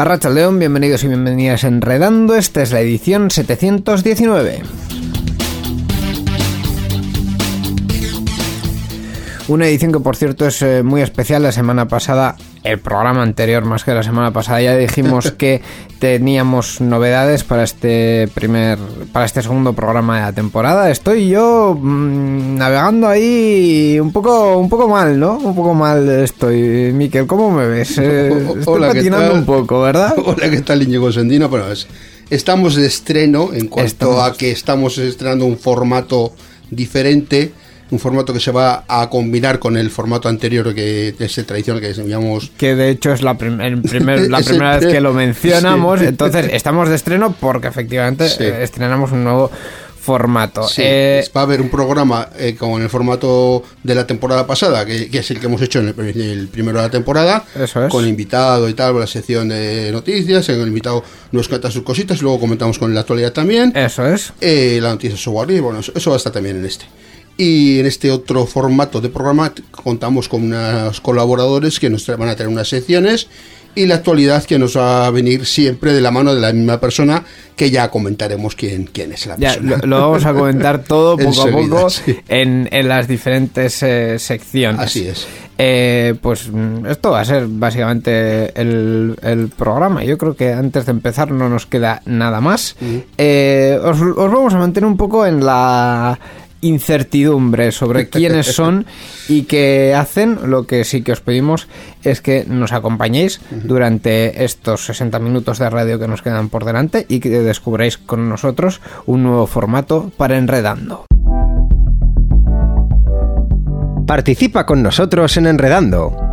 Arracha León, bienvenidos y bienvenidas a Enredando. Esta es la edición 719. Una edición que por cierto es eh, muy especial. La semana pasada, el programa anterior más que la semana pasada, ya dijimos que teníamos novedades para este primer, para este segundo programa de la temporada. Estoy yo mm, navegando ahí un poco, un poco mal, ¿no? Un poco mal estoy. Miquel, ¿cómo me ves? Eh, estoy Hola, ¿qué patinando tal? un poco, ¿verdad? Hola, ¿qué tal, Íñigo Sendino? Bueno, es- estamos de estreno en cuanto Estamos. a que estamos estrenando un formato diferente, un formato que se va a combinar con el formato anterior que es el tradicional que llamamos que de hecho es la, prim- el primer- la el primera vez que lo mencionamos, Sí. entonces estamos de estreno porque efectivamente Sí. eh, estrenamos un nuevo formato. Sí, Eh, va a haber un programa eh, con el formato de la temporada pasada, que, que es el que hemos hecho en el, pri- el primero de la temporada, Eso es. con invitado y tal, la sección de noticias, el invitado nos cuenta sus cositas, luego comentamos con la actualidad también. eso es. Eh, la noticia software libre, bueno, eso, eso va a estar también en este. Y en este otro formato de programa contamos con unos colaboradores que nos van a traer unas secciones y la actualidad que nos va a venir siempre de la mano de la misma persona que ya comentaremos quién, quién es la Ya, persona. lo, lo vamos a comentar todo poco a poco sí. en, en las diferentes eh, secciones. Así es. Eh, pues mm, esto va a ser básicamente el, el programa. Yo creo que antes de empezar no nos queda nada más. Eh, os, os vamos a mantener un poco en la incertidumbre sobre quiénes son y qué hacen. Lo que sí que os pedimos es que nos acompañéis durante estos 60 minutos de radio que nos quedan por delante y que descubráis con nosotros un nuevo formato para Enredando. Participa con nosotros en Enredando.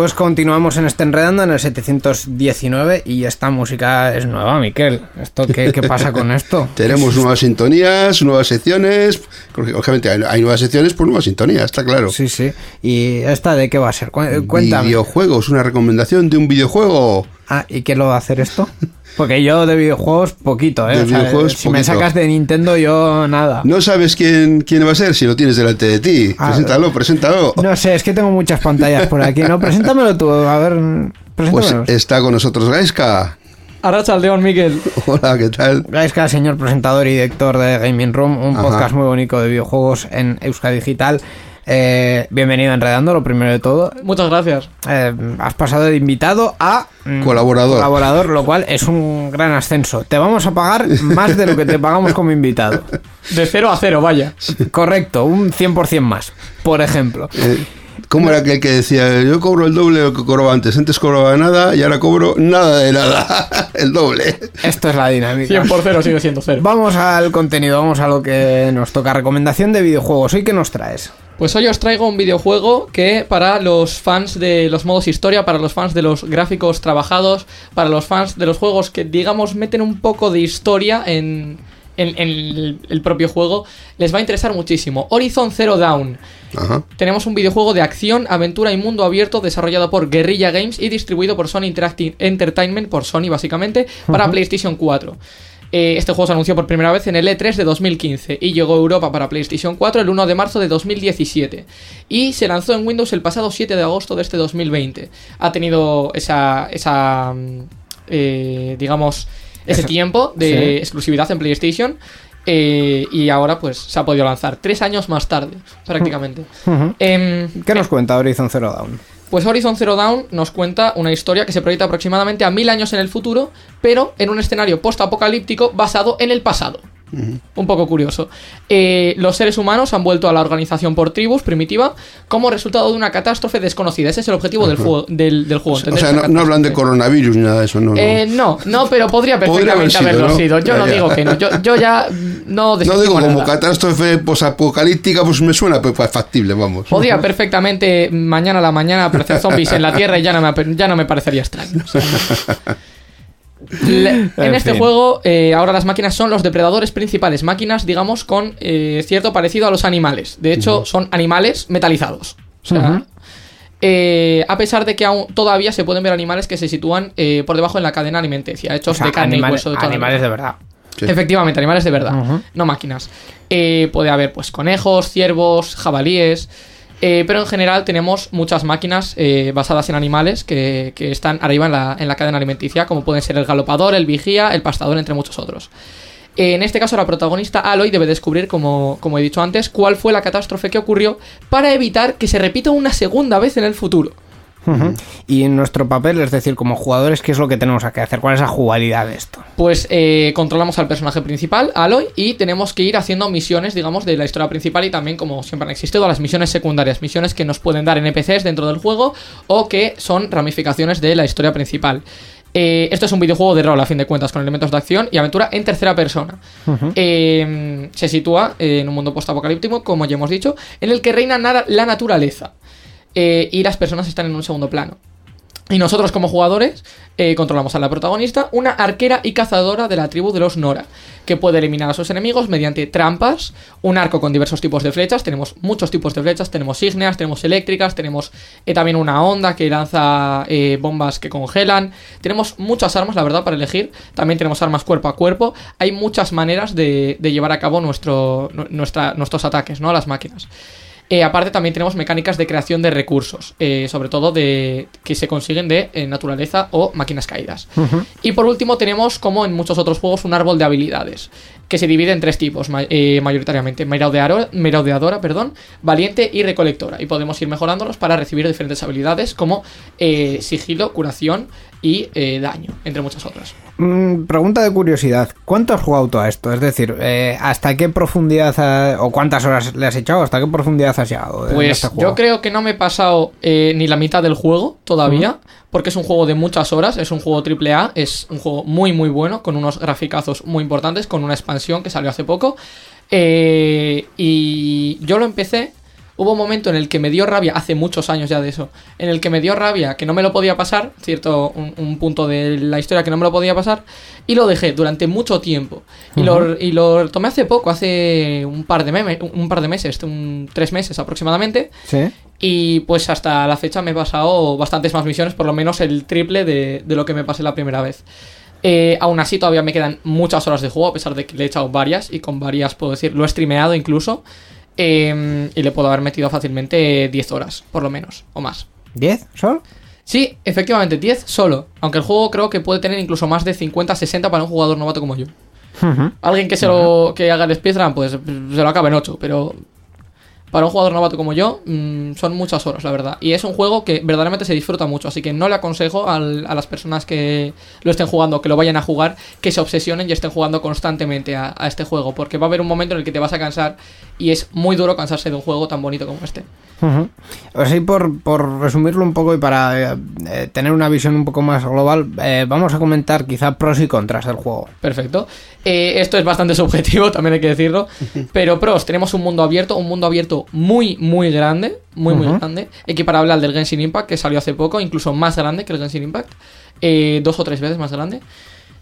Pues continuamos en este enredando en el 719 y esta música es nueva, Miquel. ¿Esto qué, qué pasa con esto? Tenemos nuevas sintonías, nuevas secciones, obviamente hay, hay nuevas secciones por nuevas sintonías, está claro. Sí, sí. ¿Y esta de qué va a ser? Cu- Cuéntame. Videojuegos, una recomendación de un videojuego. Ah, ¿y qué lo va a hacer esto? Porque yo de videojuegos poquito, ¿eh? De O sea, videojuegos, si me sacas de Nintendo yo nada. No sabes quién, quién va a ser si lo tienes delante de ti. Ah, preséntalo, preséntalo. No sé, es que tengo muchas pantallas por aquí, ¿no? Preséntamelo tú, a ver, Pues está con nosotros Gaiska. Arracha León, Miguel. Hola, ¿qué tal? Gaisca, señor presentador y director de Gaming Room, un Ajá. podcast muy bonito de videojuegos en Euska Digital. Eh, bienvenido a Enredando, lo primero de todo. Muchas gracias. Eh, has pasado de invitado a mm, Colaborador. colaborador, lo cual es un gran ascenso. Te vamos a pagar más de lo que te pagamos como invitado. De cero a cero, vaya. Correcto, un 100% más, por ejemplo. Eh, ¿Cómo era aquel que decía, yo cobro el doble de lo que cobraba antes? Antes cobraba nada y ahora cobro nada de nada. el doble. Esto es la dinámica. 100 por cero sigue siendo cero. Vamos al contenido, vamos a lo que nos toca. Recomendación de videojuegos. ¿Hoy qué nos traes? Pues hoy os traigo un videojuego que para los fans de los modos historia, para los fans de los gráficos trabajados, para los fans de los juegos que digamos meten un poco de historia en, en, en el, propio juego, les va a interesar muchísimo. Horizon Zero Dawn. Ajá. Tenemos un videojuego de acción, aventura y mundo abierto desarrollado por Guerrilla Games y distribuido por Sony Interactive Entertainment, por Sony básicamente, para PlayStation 4. Eh, este juego se anunció por primera vez en el E3 de 2015 y llegó a Europa para PlayStation 4 el 1 de marzo de 2017 y se lanzó en Windows el pasado 7 de agosto de este 2020. Ha tenido esa, esa mm, eh, digamos, ese tiempo de sí. exclusividad en PlayStation eh, y ahora pues se ha podido lanzar tres años más tarde prácticamente. Em, ¿Qué nos cuenta Horizon Zero Dawn? Pues Horizon Zero Dawn nos cuenta una historia que se proyecta aproximadamente a mil años en el futuro, pero en un escenario post-apocalíptico basado en el pasado. Un poco curioso. Eh, los seres humanos han vuelto a la organización por tribus primitiva como resultado de una catástrofe desconocida. Ese es el objetivo del, juego, del, del juego. O sea, no, no hablan de coronavirus ni nada de eso, no. no. Eh, no, no, pero podría Podría haber perfectamente sido, haberlo sido. Yo Ya, no ya. digo que no. Yo, yo ya no no digo, como nada. catástrofe posapocalíptica, pues me suena pues, factible, vamos. Podría perfectamente mañana a la mañana aparecer zombies en la Tierra y ya no me, ya no me parecería extraño. O sea, le- en En este fin. juego, eh, ahora las máquinas son los depredadores principales. Máquinas, digamos, con eh, cierto parecido a los animales. De hecho, son animales metalizados. O sea, Ujú. eh, a pesar de que aún todavía se pueden ver animales que se sitúan eh, por debajo en la cadena alimenticia, hechos O sea, de carne y hueso de toda la animales de verdad. Sí. Efectivamente, animales de verdad, no máquinas. Eh, puede haber pues conejos, ciervos, jabalíes, eh, pero en general tenemos muchas máquinas eh, basadas en animales que, que están arriba en la, en la cadena alimenticia, como pueden ser el galopador, el vigía, el pastador, entre muchos otros. Eh, en este caso, la protagonista Aloy debe descubrir, como, como he dicho antes, cuál fue la catástrofe que ocurrió para evitar que se repita una segunda vez en el futuro. Y en nuestro papel, es decir, como jugadores, ¿qué es lo que tenemos que hacer? ¿Cuál es la jugabilidad de esto? Pues eh, controlamos al personaje principal, Aloy, y tenemos que ir haciendo misiones, digamos, de la historia principal y también, como siempre han existido, las misiones secundarias, misiones que nos pueden dar NPCs dentro del juego o que son ramificaciones de la historia principal. Eh, esto es un videojuego de rol, a fin de cuentas, con elementos de acción y aventura en tercera persona. Eh, se sitúa eh, en un mundo postapocalíptico, como ya hemos dicho, en el que reina nada- la naturaleza eh, y las personas están en un segundo plano. Y nosotros como jugadores eh, controlamos a la protagonista, una arquera y cazadora de la tribu de los Nora, que puede eliminar a sus enemigos mediante trampas, un arco con diversos tipos de flechas, tenemos muchos tipos de flechas, tenemos ígneas, tenemos eléctricas, tenemos eh, también una onda que lanza bombas que congelan, tenemos muchas armas, la verdad, para elegir, también tenemos armas cuerpo a cuerpo, hay muchas maneras de, llevar a cabo nuestro, nuestros ataques, ¿no? A las máquinas. Eh, aparte también tenemos mecánicas de creación de recursos, eh, sobre todo de que se consiguen de eh, naturaleza o máquinas caídas. Y por último tenemos, como en muchos otros juegos, un árbol de habilidades, que se divide en tres tipos, ma- mayoritariamente, merodeadora, perdón, valiente y recolectora. Y podemos ir mejorándolos para recibir diferentes habilidades como sigilo, curación y daño, entre muchas otras. Mm, pregunta de curiosidad. ¿Cuánto has jugado tú a esto? Es decir, eh, ¿hasta qué profundidad ha- o cuántas horas le has echado? ¿Hasta qué profundidad has llegado? Pues este yo creo que no me he pasado eh, ni la mitad del juego todavía, porque es un juego de muchas horas, es un juego triple A, es un juego muy muy bueno, con unos graficazos muy importantes, con una expansión que salió hace poco. Eh, y yo lo empecé, hubo un momento en el que me dio rabia, hace muchos años ya de eso, en el que me dio rabia que no me lo podía pasar, cierto, un, un punto de la historia que no me lo podía pasar, y lo dejé durante mucho tiempo. Y, lo, y lo tomé hace poco, hace un par de, meme- un par de meses, un, tres meses aproximadamente. Sí. Y pues hasta la fecha me he pasado bastantes más misiones, por lo menos el triple de, de lo que me pasé la primera vez. Eh, aún así todavía me quedan muchas horas de juego, a pesar de que le he echado varias y con varias puedo decir, lo he streameado incluso. Eh, y le puedo haber metido fácilmente 10 horas, por lo menos, o más. ¿10 solo? Sí, efectivamente, 10 solo. Aunque el juego creo que puede tener incluso más de 50, 60 para un jugador novato como yo. Ujú. Alguien que se lo que haga el speedrun, pues se lo acaba en 8, pero para un jugador novato como yo, mm, son muchas horas, la verdad. Y es un juego que verdaderamente se disfruta mucho, así que no le aconsejo al- a las personas que lo estén jugando, que lo vayan a jugar, que se obsesionen y estén jugando constantemente a, a este juego, porque va a haber un momento en el que te vas a cansar y es muy duro cansarse de un juego tan bonito como este. Ujú. Así por, por resumirlo un poco y para eh, eh, tener una visión un poco más global, eh, vamos a comentar quizá pros y contras del juego. Perfecto. Eh, esto es bastante subjetivo, también hay que decirlo. Pero pros, tenemos un mundo abierto, un mundo abierto muy, muy grande. Muy, muy Ujú. grande. Equiparable al del Genshin Impact, que salió hace poco, incluso más grande que el Genshin Impact. eh, dos o tres veces más grande.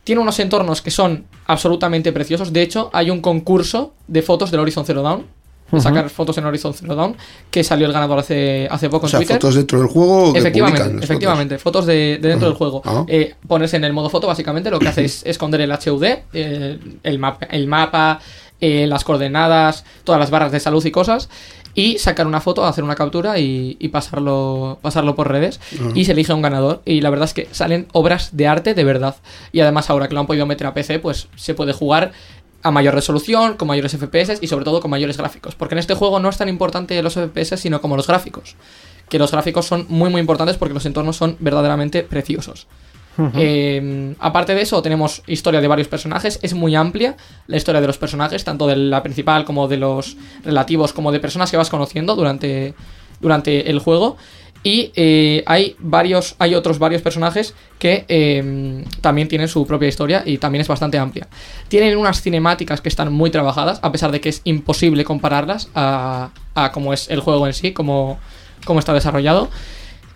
Tiene unos entornos que son absolutamente preciosos. De hecho, hay un concurso de fotos del Horizon Zero Dawn. De sacar fotos en Horizon Zero Dawn. Que salió el ganador hace, hace poco O en sea, Twitter. fotos dentro del juego que Efectivamente, efectivamente, fotos, de, de dentro del juego. Ah. Eh, ponerse en el modo foto, básicamente, lo que hace es esconder el HUD, eh, el, mapa, el mapa, eh, las coordenadas, todas las barras de salud y cosas, y sacar una foto, hacer una captura y, y pasarlo, pasarlo por redes. Y se elige un ganador. Y la verdad es que salen obras de arte de verdad. Y además, ahora que lo han podido meter a PC, pues se puede jugar a mayor resolución, con mayores FPS y sobre todo con mayores gráficos. Porque en este juego no es tan importante los FPS, sino como los gráficos que los gráficos son muy muy importantes porque los entornos son verdaderamente preciosos. Eh, aparte de eso, tenemos historia de varios personajes, es muy amplia la historia de los personajes, tanto de la principal como de los relativos, como de personas que vas conociendo durante, durante el juego. Y eh, hay varios, hay otros varios personajes que eh, también tienen su propia historia y también es bastante amplia. Tienen unas cinemáticas que están muy trabajadas, a pesar de que es imposible compararlas a, a cómo es el juego en sí, cómo, cómo está desarrollado.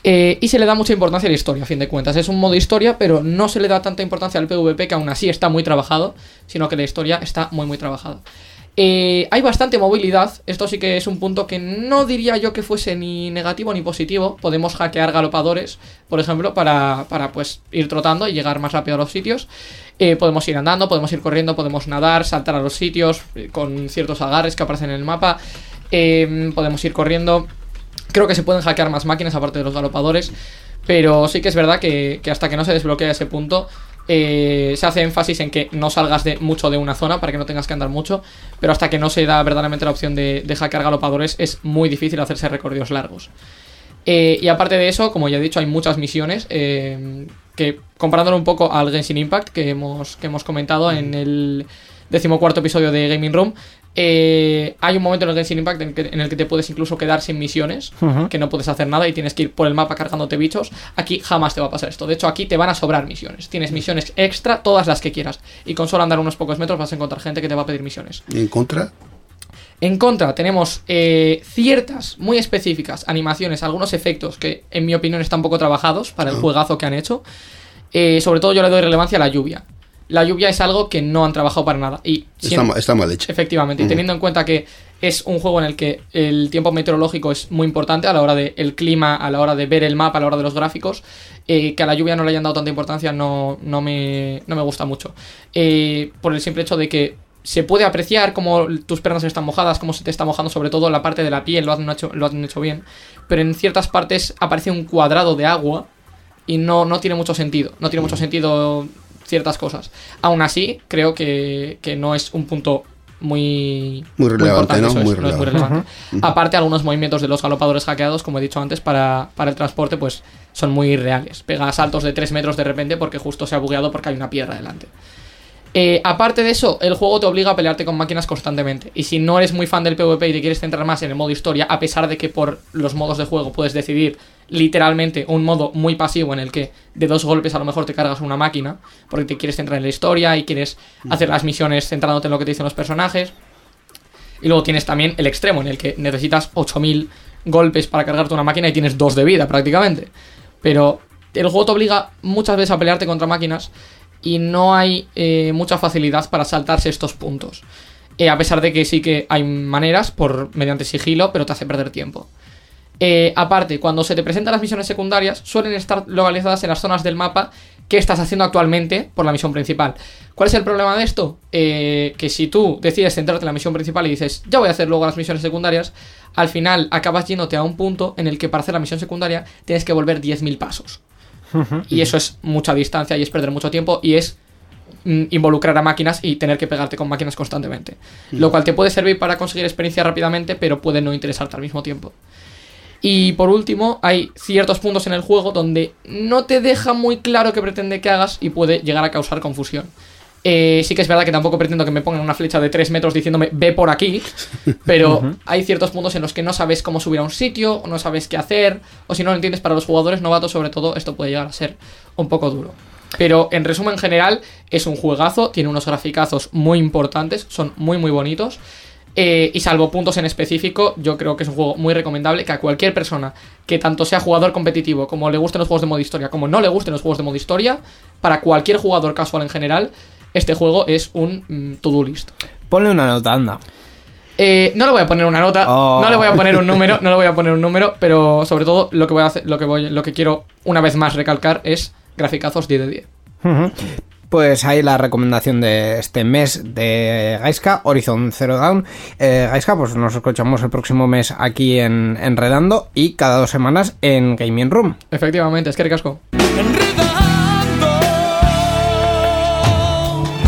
Eh, y se le da mucha importancia a la historia, a fin de cuentas. Es un modo historia, pero no se le da tanta importancia al PvP, que aún así está muy trabajado, sino que la historia está muy, muy trabajada. Eh, hay bastante movilidad, esto sí que es un punto que no diría yo que fuese ni negativo ni positivo. Podemos hackear galopadores, por ejemplo, para, para pues ir trotando y llegar más rápido a los sitios. Eh, podemos ir andando, podemos ir corriendo, podemos nadar, saltar a los sitios con ciertos agarres que aparecen en el mapa. Podemos ir corriendo. Creo que se pueden hackear más máquinas aparte de los galopadores. Pero sí que es verdad que, que hasta que no se desbloquea ese punto, eh, se hace énfasis en que no salgas de mucho de una zona para que no tengas que andar mucho. Pero hasta que no se da verdaderamente la opción de, de hackear galopadores, es muy difícil hacerse recorridos largos. Eh, y aparte de eso, como ya he dicho, hay muchas misiones eh, que, comparándolo un poco al Genshin Impact que hemos, que hemos comentado en el decimocuarto episodio de Gaming Room, eh, hay un momento en el Genshin Impact en el, que, en el que te puedes incluso quedar sin misiones, que no puedes hacer nada y tienes que ir por el mapa cargándote bichos. Aquí jamás te va a pasar esto. De hecho, aquí te van a sobrar misiones. Tienes misiones extra, todas las que quieras. Y con solo andar unos pocos metros vas a encontrar gente que te va a pedir misiones. En contra, En contra, tenemos eh, ciertas, muy específicas, animaciones, algunos efectos que, en mi opinión, están poco trabajados para el Ah. juegazo que han hecho. Eh, sobre todo, yo le doy relevancia a la lluvia. La lluvia es algo que no han trabajado para nada. Y está, mal hecha. Efectivamente, y teniendo en cuenta que es un juego en el que el tiempo meteorológico es muy importante a la hora del el clima, a la hora de ver el mapa, a la hora de los gráficos, eh, que a la lluvia no le hayan dado tanta importancia no, no, me, no me gusta mucho. Eh, por el simple hecho de que se puede apreciar cómo tus piernas están mojadas, cómo se te está mojando sobre todo la parte de la piel, lo han hecho, lo han hecho bien, pero en ciertas partes aparece un cuadrado de agua y no, no tiene mucho sentido, no tiene mucho sentido ciertas cosas. Aún así, creo que, que no es un punto muy, Muy relevante, importante, ¿no? eso es, Muy no es muy relevante. relevante. Aparte, algunos movimientos de los galopadores hackeados, como he dicho antes, para, para el transporte, pues son muy irreales. Pega saltos de 3 metros de repente porque justo se ha bugueado porque hay una piedra delante. Eh, aparte de eso, el juego te obliga a pelearte con máquinas constantemente. Y si no eres muy fan del PvP y te quieres centrar más en el modo historia, a pesar de que por los modos de juego puedes decidir literalmente un modo muy pasivo en el que de dos golpes a lo mejor te cargas una máquina, porque te quieres centrar en la historia y quieres hacer las misiones centrándote en lo que te dicen los personajes. Y luego tienes también el extremo en el que necesitas 8000 golpes para cargarte una máquina y tienes dos de vida prácticamente. Pero el juego te obliga muchas veces a pelearte contra máquinas y no hay eh, mucha facilidad para saltarse estos puntos. Eh, a pesar de que sí que hay maneras por mediante sigilo, pero te hace perder tiempo. Eh, aparte, cuando se te presentan las misiones secundarias, suelen estar localizadas en las zonas del mapa que estás haciendo actualmente por la misión principal. ¿Cuál es el problema de esto? Que si tú decides centrarte en la misión principal y dices, ya voy a hacer luego las misiones secundarias, al final acabas yéndote a un punto en el que para hacer la misión secundaria tienes que volver 10.000 pasos. Y eso es mucha distancia y es perder mucho tiempo y es mm, involucrar a máquinas y tener que pegarte con máquinas constantemente. Lo cual te puede servir para conseguir experiencia rápidamente, pero puede no interesarte al mismo tiempo. Y por último, hay ciertos puntos en el juego donde no te deja muy claro qué pretende que hagas y puede llegar a causar confusión. Eh, sí que es verdad que tampoco pretendo que me pongan una flecha de 3 metros diciéndome ve por aquí, pero hay ciertos puntos en los que no sabes cómo subir a un sitio, o no sabes qué hacer, o si no lo entiendes para los jugadores novatos sobre todo, esto puede llegar a ser un poco duro. Pero en resumen general, es un juegazo, tiene unos graficazos muy importantes, son muy muy bonitos. Eh, y salvo puntos en específico, yo creo que es un juego muy recomendable que a cualquier persona que tanto sea jugador competitivo como le gusten los juegos de modo historia, como no le gusten los juegos de modo historia, para cualquier jugador casual en general, este juego es un mm, to-do list. Ponle una nota, anda. Eh, no le voy a poner una nota, Oh. no le voy a poner un número, no le voy a poner un número, pero sobre todo lo que voy a hacer, lo que voy, lo que quiero una vez más recalcar es graficazos 10 de 10. Ujú. Pues ahí la recomendación de este mes de Gaiska, Horizon Zero Dawn. Eh, Gaiska, pues nos escuchamos el próximo mes aquí en Enredando y cada dos semanas en Gaming Room. Efectivamente, es que ricasco.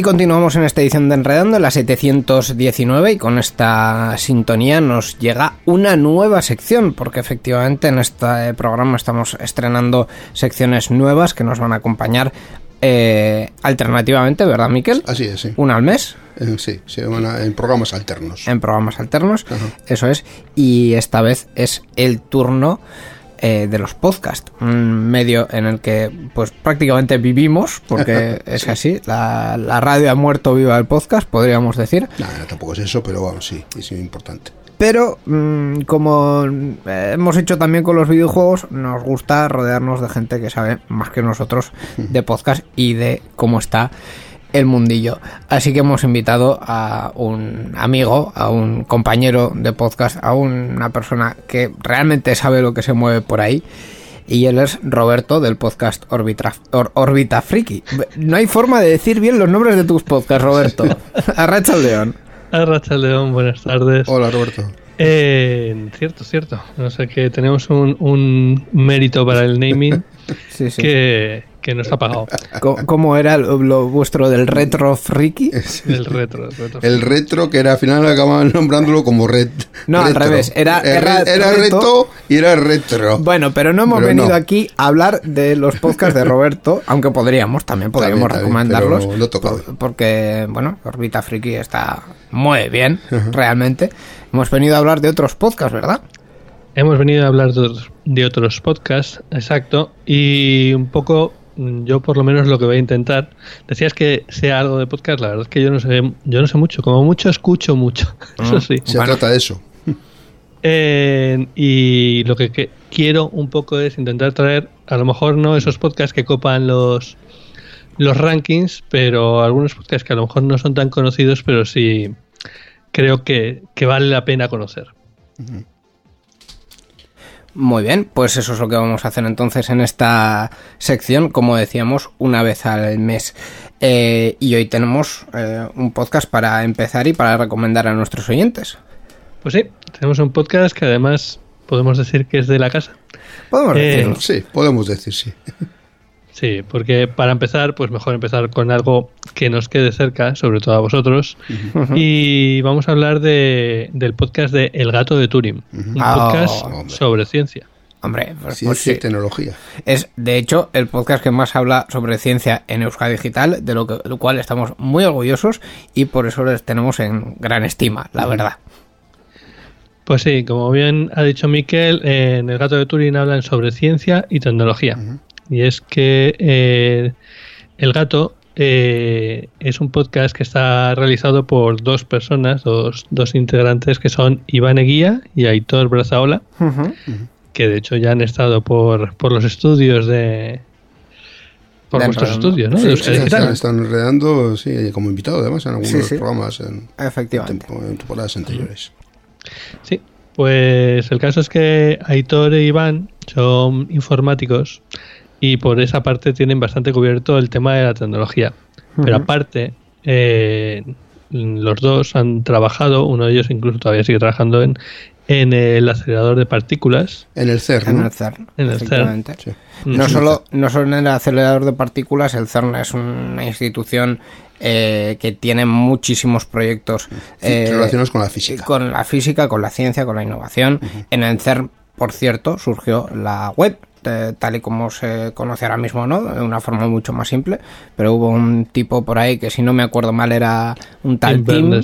Y continuamos en esta edición de Enredando, la 719, y con esta sintonía nos llega una nueva sección, porque efectivamente en este programa estamos estrenando secciones nuevas que nos van a acompañar eh, alternativamente, ¿verdad, Miquel? Así es, sí. Una al mes, Eh, sí, a- en programas alternos. en programas alternos, Ajá. eso es, y esta vez es el turno eh, de los podcasts, un medio en el que pues prácticamente vivimos, porque es así, la, la radio ha muerto viva el podcast, podríamos decir, Nada, tampoco es eso, pero vamos, sí, es importante. pero mm, como eh, hemos hecho también con los videojuegos, nos gusta rodearnos de gente que sabe más que nosotros de podcast y de cómo está el mundillo. Así que hemos invitado a un amigo, a un compañero de podcast, a una persona que realmente sabe lo que se mueve por ahí. Y él es Roberto del podcast Orbita, Or- Orbita Friki. No hay forma de decir bien los nombres de tus podcasts, Roberto. Arracha el león. Arracha León, buenas tardes. Hola, Roberto. Eh, cierto, cierto. O sea que tenemos un, un mérito para el naming Sí, sí. que, que nos ha pagado. ¿Cómo era lo, lo vuestro del retro friki? El retro. el retro. El retro, que era al final acababan nombrándolo como red. No, al retro. revés, era- Eh, era era reto. reto y era retro. Bueno, pero no hemos Pero venido no. aquí a hablar de los podcasts de Roberto, aunque podríamos, también podríamos También, también, recomendarlos. no por- porque, bueno, Orbita Friki está muy bien, realmente. Hemos venido a hablar de otros podcasts, ¿verdad? Hemos venido a hablar de otros, de otros podcasts, exacto, y un poco, yo por lo menos lo que voy a intentar. Decías que sea algo de podcast, la verdad es que yo no sé, yo no sé mucho, como mucho escucho mucho, eso sí. Se Bueno. trata de eso. Eh, y lo que, que quiero un poco es intentar traer, a lo mejor no esos podcasts que copan los, los rankings, pero algunos podcasts que a lo mejor no son tan conocidos, pero sí creo que, que vale la pena conocer. Muy bien, pues eso es lo que vamos a hacer entonces en esta sección, como decíamos, una vez al mes. Eh, y hoy tenemos eh, un podcast para empezar y para recomendar a nuestros oyentes. Pues sí, tenemos un podcast que además podemos decir que es de la casa. Podemos Eh, decirlo. Sí, podemos decir sí. Sí, porque para empezar, pues mejor empezar con algo que nos quede cerca, sobre todo a vosotros. Y vamos a hablar de, del podcast de El gato de Turing, un Ah, podcast hombre. sobre ciencia. Hombre, pues, pues Ciencia sí. y tecnología. Es, de hecho, el podcast que más habla sobre ciencia en Euskadi Digital, de lo, que, lo cual estamos muy orgullosos y por eso les tenemos en gran estima, la verdad. Pues sí, como bien ha dicho Miquel, en El gato de Turing hablan sobre ciencia y tecnología. Y es que eh, El gato eh, es un podcast que está realizado por dos personas, dos, dos integrantes que son Iván Eguía y Aitor Brazaola, que de hecho ya han estado por, por los estudios de... Por vuestros estudios, ¿no? Sí. Están, están enredando, sí, como invitado además en algunos Sí, sí. programas en, Efectivamente. tempo- en temporadas anteriores. Sí, pues el caso es que Aitor e Iván son informáticos y por esa parte tienen bastante cubierto el tema de la tecnología. Pero aparte, eh, los dos han trabajado, uno de ellos incluso todavía sigue trabajando en, en el acelerador de partículas. En el CERN. En ¿no? el CERN. En el. Sí. No solo, no solo en el acelerador de partículas, el CERN es una institución eh, que tiene muchísimos proyectos eh, relacionados con la física. Con la física, con la ciencia, con la innovación. En el CERN, por cierto, surgió la web. Eh, tal y como se conoce ahora mismo, ¿no? De una forma mucho más simple. Pero hubo un tipo por ahí que, si no me acuerdo mal, era un tal Tim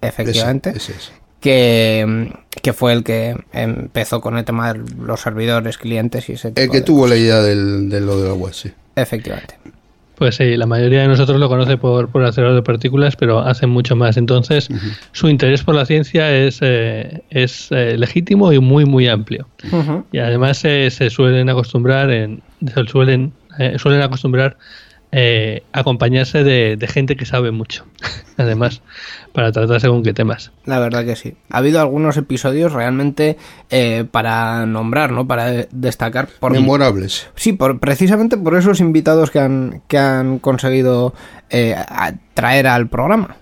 efectivamente, Ese, ese es. que, que fue el que empezó con el tema de los servidores, clientes y ese tipo El que de tuvo cosas. la idea del, de lo de la web, sí. Efectivamente. Pues sí, la mayoría de nosotros lo conoce por, por acelerador de partículas, pero hacen mucho más. Entonces, su interés por la ciencia es, eh, es eh, legítimo y muy, muy amplio. Y además eh, se suelen acostumbrar en, se suelen, eh, suelen acostumbrar eh, acompañarse de, de gente que sabe mucho. además, para tratar según qué temas. La verdad que sí. Ha habido algunos episodios realmente eh, para nombrar, ¿no? Para de- destacar. Por, Memorables. sí, por, precisamente por esos invitados que han, que han conseguido eh, traer al programa.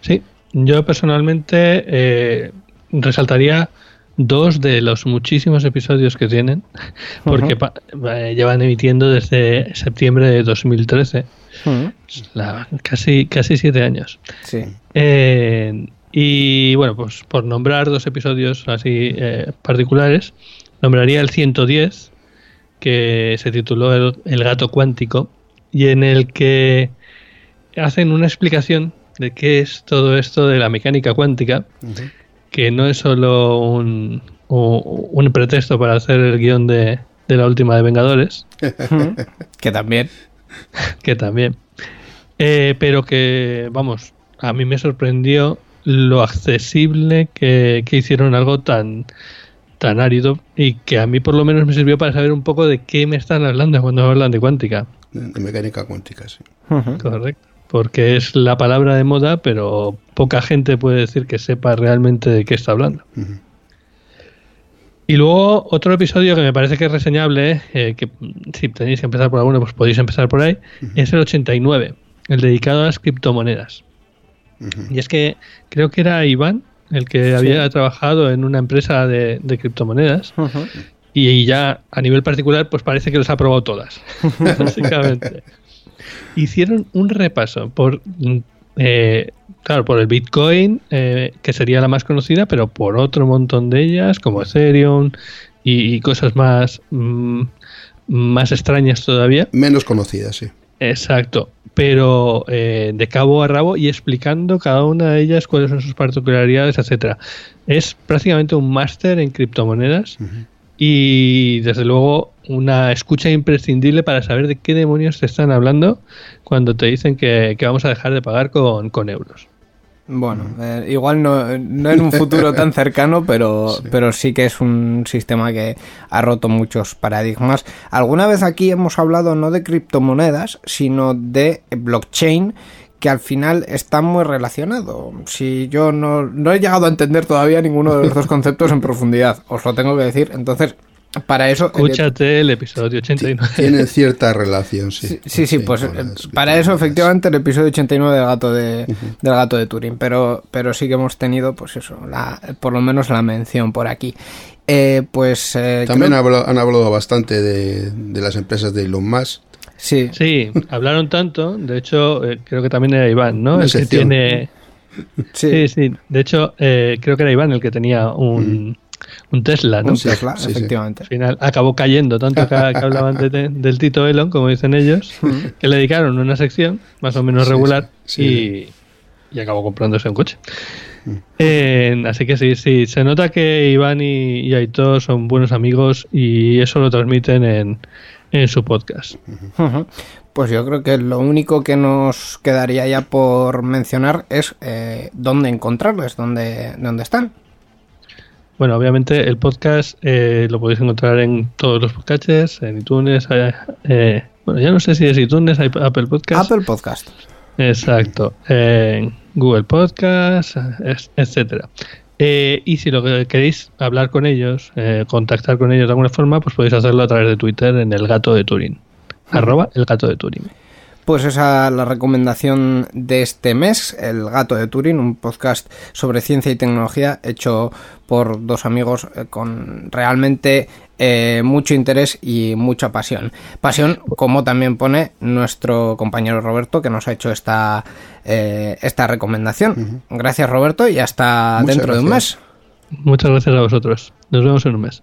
Sí, yo personalmente eh, resaltaría dos de los muchísimos episodios que tienen, porque eh, llevan emitiendo desde septiembre de 2013, Ujú. la- casi, casi siete años. Sí. Eh, y bueno, pues por nombrar dos episodios así eh, particulares, nombraría el 110, que se tituló El, El gato cuántico, y en el que hacen una explicación de qué es todo esto de la mecánica cuántica, que no es solo un, un pretexto para hacer el guion de, de la última de Vengadores, que también. que también. Eh, pero que, vamos, a mí me sorprendió lo accesible que, que hicieron algo tan, tan árido y que a mí por lo menos me sirvió para saber un poco de qué me están hablando cuando hablan de cuántica. De, mecánica cuántica, sí. Correcto. Porque es la palabra de moda, pero poca gente puede decir que sepa realmente de qué está hablando. Y luego otro episodio que me parece que es reseñable, eh, que mm, si tenéis que empezar por alguno, pues podéis empezar por ahí, es el 89, el dedicado a las criptomonedas. Y es que creo que era Iván el que había trabajado en una empresa de, de criptomonedas y ya a nivel particular pues parece que los ha probado todas, básicamente. Hicieron un repaso por, mm, eh, claro, por el Bitcoin, eh, que sería la más conocida, pero por otro montón de ellas, como Ethereum y, y cosas más, mm, más extrañas todavía. Menos conocida, sí. Exacto, pero eh, de cabo a rabo y explicando cada una de ellas cuáles son sus particularidades, etcétera. Es prácticamente un máster en criptomonedas y desde luego una escucha imprescindible para saber de qué demonios te están hablando cuando te dicen que, que vamos a dejar de pagar con, con euros. Bueno, eh, igual no, no en un futuro tan cercano, pero, pero sí que es un sistema que ha roto muchos paradigmas. Alguna vez aquí hemos hablado no de criptomonedas, sino de blockchain, que al final está muy relacionado. Si yo no, no he llegado a entender todavía ninguno de los dos conceptos en profundidad, os lo tengo que decir. Entonces, para eso... Escúchate el episodio 89. Tienen cierta relación, sí. Sí, sí, sí, pues eh, para eso efectivamente el episodio 89 del gato de, del gato de Turing, pero, pero sí que hemos tenido pues eso, la, por lo menos la mención por aquí. Eh, pues eh, También creo- han hablado bastante de, de las empresas de Elon Musk. Sí, Sí, hablaron tanto, de hecho eh, creo que también era Iván, ¿no? Una El que tiene... Sí, sí, sí. De hecho, eh, creo que era Iván el que tenía un, un Tesla, ¿no? un Tesla, sí, efectivamente. Al final acabó cayendo, tanto que, que hablaban de- de- del Tito Elon, como dicen ellos, que le dedicaron una sección más o menos regular Y, y acabó comprándose un coche. Eh, así que sí, sí, se nota que Iván y, y Aitor son buenos amigos y eso lo transmiten en, en su podcast. Pues yo creo que lo único que nos quedaría ya por mencionar es eh, dónde encontrarles, dónde, dónde están. Bueno, obviamente el podcast eh, lo podéis encontrar en todos los podcasts, en iTunes, eh, eh, bueno, ya no sé si es iTunes, hay Apple Podcast. Apple Podcast. Exacto. En Google Podcast, etcétera. Eh, y si lo que queréis hablar con ellos, eh, contactar con ellos de alguna forma, pues podéis hacerlo a través de Twitter en el gato de Turing. Arroba el gato de Turing. Pues esa la recomendación de este mes, El Gato de Turín, un podcast sobre ciencia y tecnología hecho por dos amigos eh, con realmente eh, mucho interés y mucha pasión. Pasión, como también pone nuestro compañero Roberto, que nos ha hecho esta, eh, esta recomendación. Gracias, Roberto, y hasta Muchas dentro de un mes. Muchas gracias a vosotros. Nos vemos en un mes.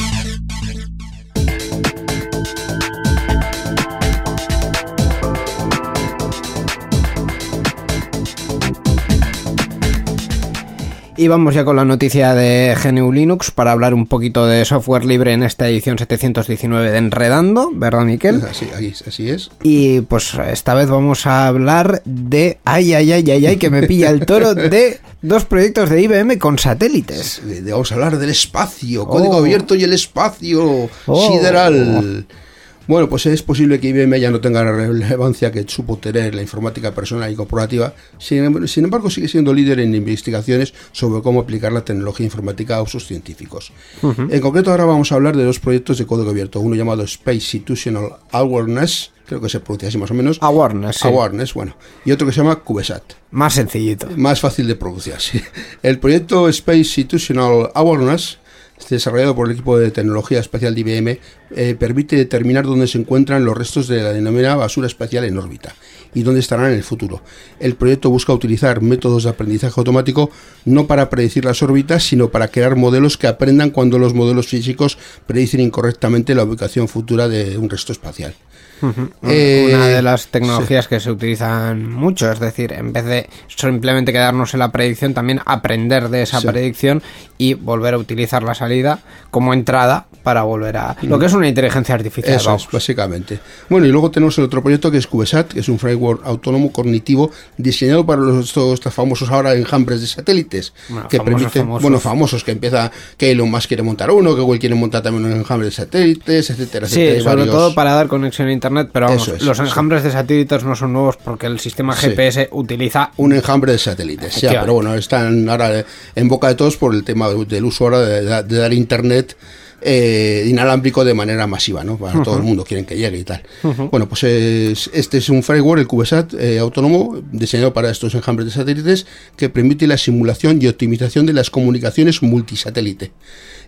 Y vamos ya con la noticia de GNU Linux para hablar un poquito de software libre en esta edición 719 de Enredando, ¿verdad, Miquel? Así, así es. Y pues esta vez vamos a hablar de. ¡Ay, ay, ay, ay, ay! Que me pilla el toro de dos proyectos de IBM con satélites. Vamos a hablar del espacio, código Oh. abierto y el espacio Oh. sideral. Bueno, pues es posible que IBM ya no tenga la relevancia que supo tener la informática personal y corporativa. Sin, em- sin embargo, sigue siendo líder en investigaciones sobre cómo aplicar la tecnología informática a usos científicos. En concreto, ahora vamos a hablar de dos proyectos de código abierto. Uno llamado Space Situational Awareness, creo que se pronuncia así más o menos. Awareness, sí. Awareness, bueno. Y otro que se llama CubeSat. Más sencillito. Más fácil de pronunciar, sí. El proyecto Space Situational Awareness, desarrollado por el equipo de tecnología espacial de IBM, eh, permite determinar dónde se encuentran los restos de la denominada basura espacial en órbita y dónde estarán en el futuro. El proyecto busca utilizar métodos de aprendizaje automático no para predecir las órbitas, sino para crear modelos que aprendan cuando los modelos físicos predicen incorrectamente la ubicación futura de un resto espacial. Eh, Una de las tecnologías que se utilizan mucho, es decir, en vez de simplemente quedarnos en la predicción, también aprender de esa Sí. predicción y volver a utilizar la salida como entrada para volver a. Lo que es una inteligencia artificial. Eso es, básicamente. Bueno, y luego tenemos el otro proyecto que es CubeSat, que es un framework autónomo cognitivo diseñado para los, estos, estos famosos ahora enjambres de satélites. Bueno, que famosos, permiten, famosos. bueno, famosos, que empieza que Elon Musk quiere montar uno, que Google quiere montar también un enjambre de satélites, etcétera, Sí, etcétera. sobre varios- todo para dar conexión a internet, pero vamos, es, los enjambres de satélites no son nuevos porque el sistema Sí. GPS utiliza un enjambre de satélites. Ya, pero bueno, están ahora en boca de todos por el tema de- del uso ahora de, de- de dar internet eh, inalámbrico de manera masiva, ¿no? Para todo el mundo quieren que llegue y tal. Bueno, pues es- este es un framework, el CubeSat eh, autónomo, diseñado para estos enjambres de satélites, que permite la simulación y optimización de las comunicaciones multisatélite.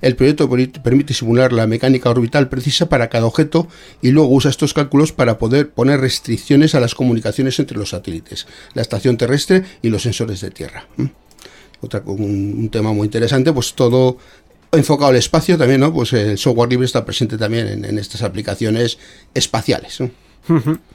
El proyecto permite simular la mecánica orbital precisa para cada objeto y luego usa estos cálculos para poder poner restricciones a las comunicaciones entre los satélites, la estación terrestre y los sensores de tierra. ¿Mm? Otra, un, un tema muy interesante, pues todo enfocado al espacio también, ¿no? Pues el software libre está presente también en, estas aplicaciones espaciales, ¿no?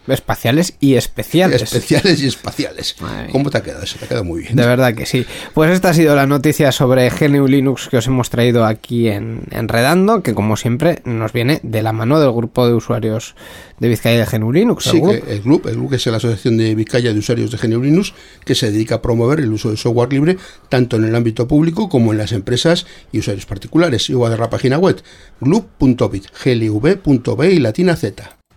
Espaciales y especiales. Especiales y espaciales. ¿Cómo te ha quedado eso? Te ha quedado muy bien. De verdad que sí. Pues esta ha sido la noticia sobre GNU Linux que os hemos traído aquí en Enredando, que como siempre nos viene de la mano del grupo de usuarios de Vizcaya de GNU Linux. el Sí, grupo. que el GLUB, el GLUB que es la Asociación de Vizcaya de Usuarios de GNU Linux, que se dedica a promover el uso del software libre tanto en el ámbito público como en las empresas y usuarios particulares. A dar la página web glub.bit, glv.b y latina z.